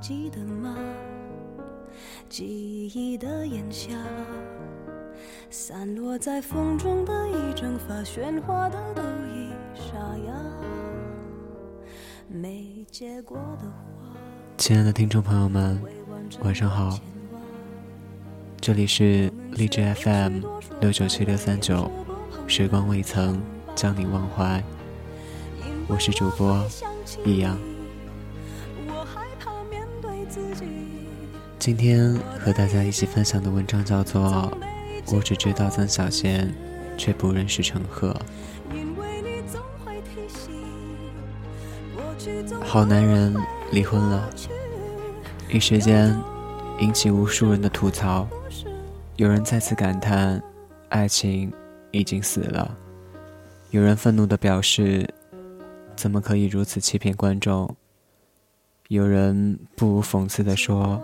记得吗？记忆的炎夏，散落在风中的一整发，喧哗的都已沙哑。没结果的花，亲爱的听众朋友们，晚上好，这里是荔枝 FM 六九七六三九，时光未曾将你忘怀，我是主播易阳。今天和大家一起分享的文章叫做《我只知道曾小贤，却不认识陈赫》。好男人离婚了，一时间引起无数人的吐槽。有人再次感叹，爱情已经死了；有人愤怒地表示，怎么可以如此欺骗观众；有人不无讽刺地说，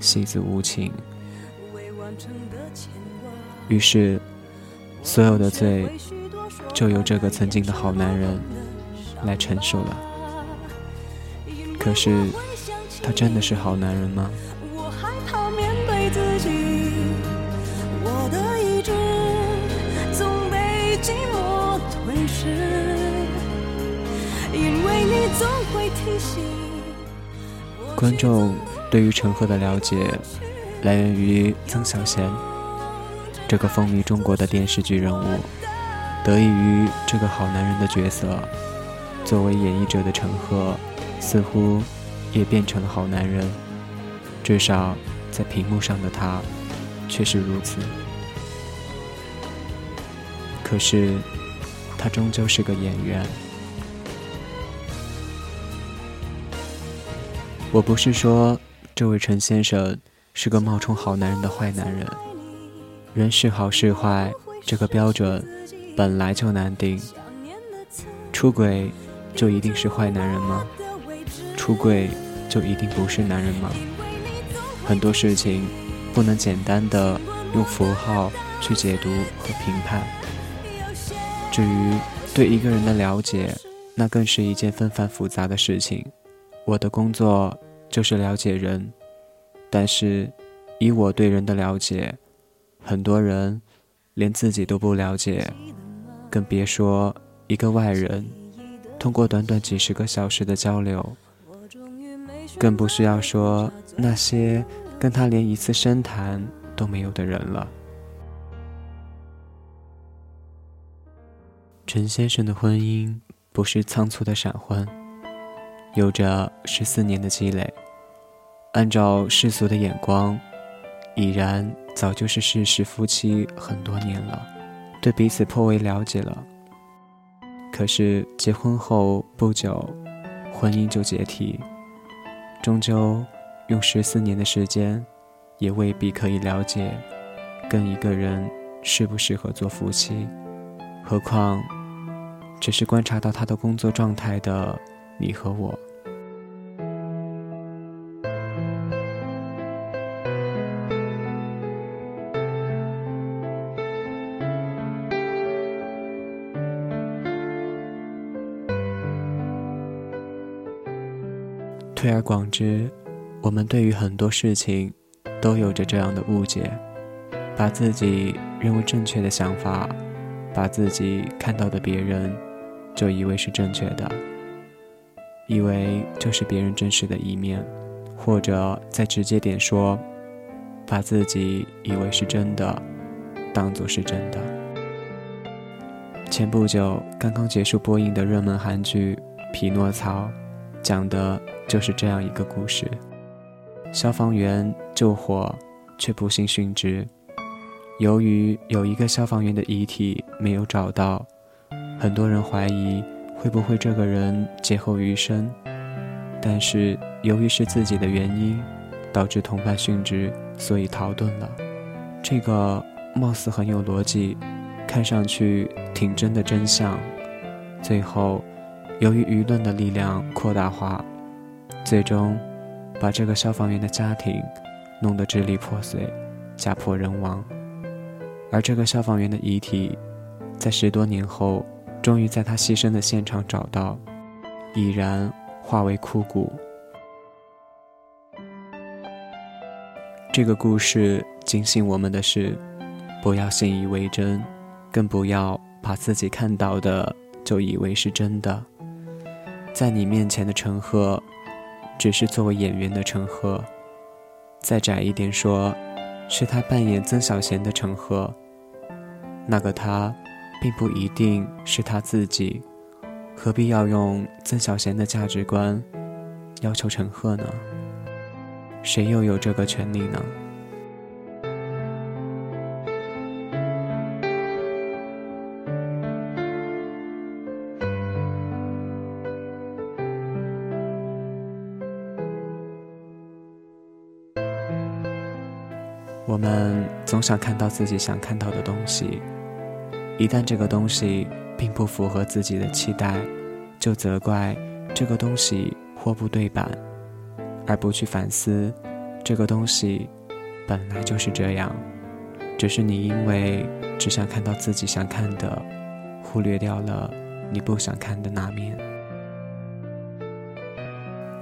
戏子无情。未完成的牵挂。于是，所有的罪就由这个曾经的好男人来承受了。可是，他真的是好男人吗？我害怕面对自己，我的意志总被寂寞吞噬，因为你总会提醒。观众对于陈赫的了解来源于曾小贤这个风靡中国的电视剧人物，得益于这个好男人的角色，作为演绎者的陈赫似乎也变成了好男人，至少在屏幕上的他却是如此。可是，他终究是个演员。我不是说这位陈先生是个冒充好男人的坏男人，人是好是坏这个标准本来就难定。出轨就一定是坏男人吗？出轨就一定不是男人吗？很多事情不能简单的用符号去解读和评判。至于对一个人的了解，那更是一件纷繁复杂的事情。我的工作就是了解人，但是以我对人的了解，很多人连自己都不了解，更别说一个外人。通过短短几十个小时的交流，更不需要说那些跟他连一次深谈都没有的人了。陈先生的婚姻不是仓促的闪婚。有着十四年的积累，按照世俗的眼光，已然早就是世事夫妻很多年了，对彼此颇为了解了。可是结婚后不久，婚姻就解体，终究用十四年的时间，也未必可以了解跟一个人适不适合做夫妻。何况，只是观察到他的工作状态的。你和我，推而广之，我们对于很多事情都有着这样的误解：把自己认为正确的想法，把自己看到的别人，就以为是正确的。以为就是别人真实的一面，或者再直接点说，把自己以为是真的，当做是真的。前不久刚刚结束播映的热门韩剧《匹诺曹》，讲的就是这样一个故事：消防员救火，却不幸殉职。由于有一个消防员的遗体没有找到，很多人怀疑。会不会这个人劫后余生？但是由于是自己的原因，导致同伴殉职，所以逃遁了。这个貌似很有逻辑，看上去挺真的真相，最后由于舆论的力量扩大化，最终把这个消防员的家庭弄得支离破碎，家破人亡。而这个消防员的遗体，在十多年后。终于在他牺牲的现场找到，已然化为枯骨。这个故事警醒我们的是，不要信以为真，更不要把自己看到的就以为是真的。在你面前的陈赫，只是作为演员的陈赫；再窄一点说，是他扮演曾小贤的陈赫。那个他，并不一定是他自己，何必要用曾小贤的价值观要求陈赫呢？谁又有这个权利呢？我们总想看到自己想看到的东西，一旦这个东西并不符合自己的期待，就责怪这个东西货不对版。而不去反思，这个东西本来就是这样，只是你因为只想看到自己想看的，忽略掉了你不想看的那面。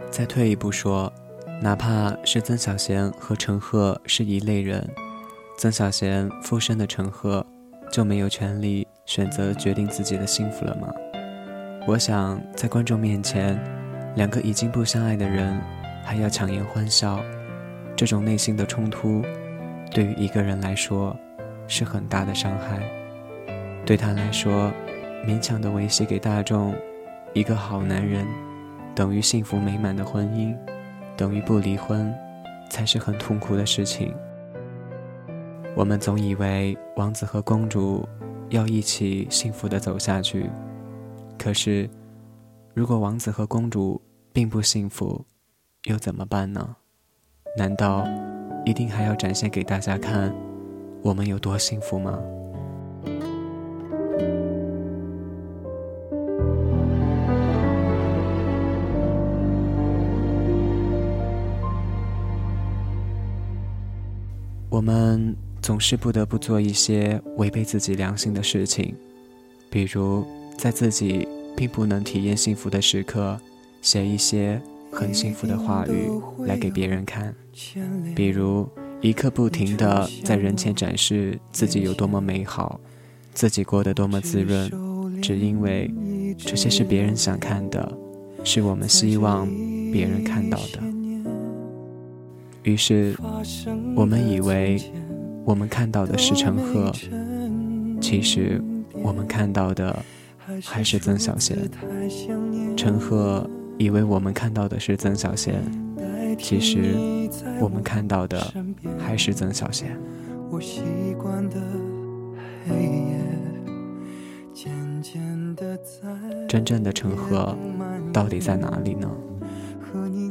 再退一步说，哪怕是曾小贤和陈赫是一类人，曾小贤附身的陈赫就没有权利选择决定自己的幸福了吗？我想在观众面前，两个已经不相爱的人。还要强颜欢笑，这种内心的冲突，对于一个人来说是很大的伤害。对他来说，勉强的维系给大众一个好男人，等于幸福美满的婚姻，等于不离婚，才是很痛苦的事情。我们总以为王子和公主要一起幸福的走下去，可是，如果王子和公主并不幸福，又怎么办呢？难道一定还要展现给大家看我们有多幸福吗？我们总是不得不做一些违背自己良心的事情，比如在自己并不能体验幸福的时刻，写一些。很幸福的话语来给别人看，比如一刻不停的在人前展示自己有多么美好，自己过得多么滋润，只因为这些是别人想看的，是我们希望别人看到的。于是我们以为我们看到的是陈赫，其实我们看到的还是曾小贤。陈赫。以为我们看到的是曾小贤，其实我们看到的还是曾小贤。真正的陈赫到底在哪里呢？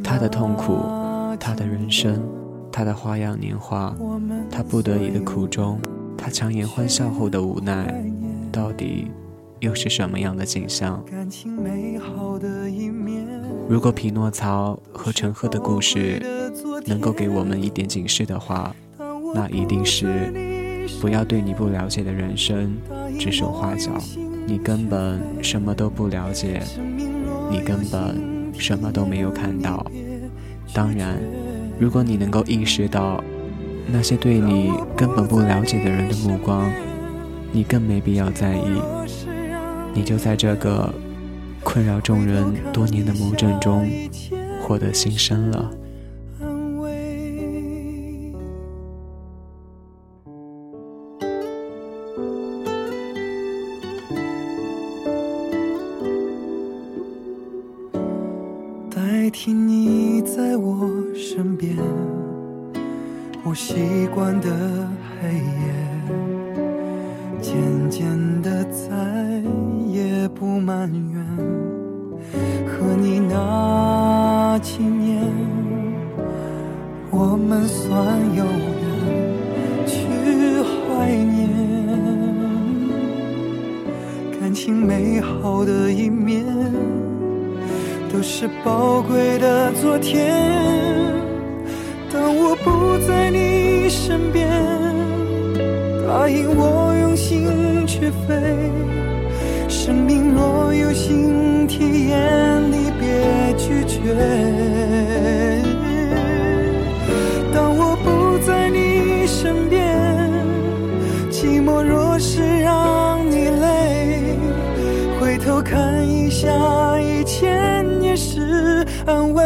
他的痛苦，他的人生，他的花样年华，他不得已的苦衷，他强颜欢笑后的无奈，到底又是什么样的景象？如果匹诺曹和陈赫的故事能够给我们一点警示的话，那一定是不要对你不了解的人生指手画脚。你根本什么都不了解，你根本什么都没有看到。当然，如果你能够意识到那些对你根本不了解的人的目光，你更没必要在意。你就在这个。困扰众人多年的魔怔中，获得新生了。不埋怨。和你那几年，我们算有缘去怀念感情美好的一面，都是宝贵的昨天。当我不在你身边，答应我用心去飞。生命若有新体验，你别拒绝。当我不在你身边。寂寞若是让你累，回头看一下以前也是安慰。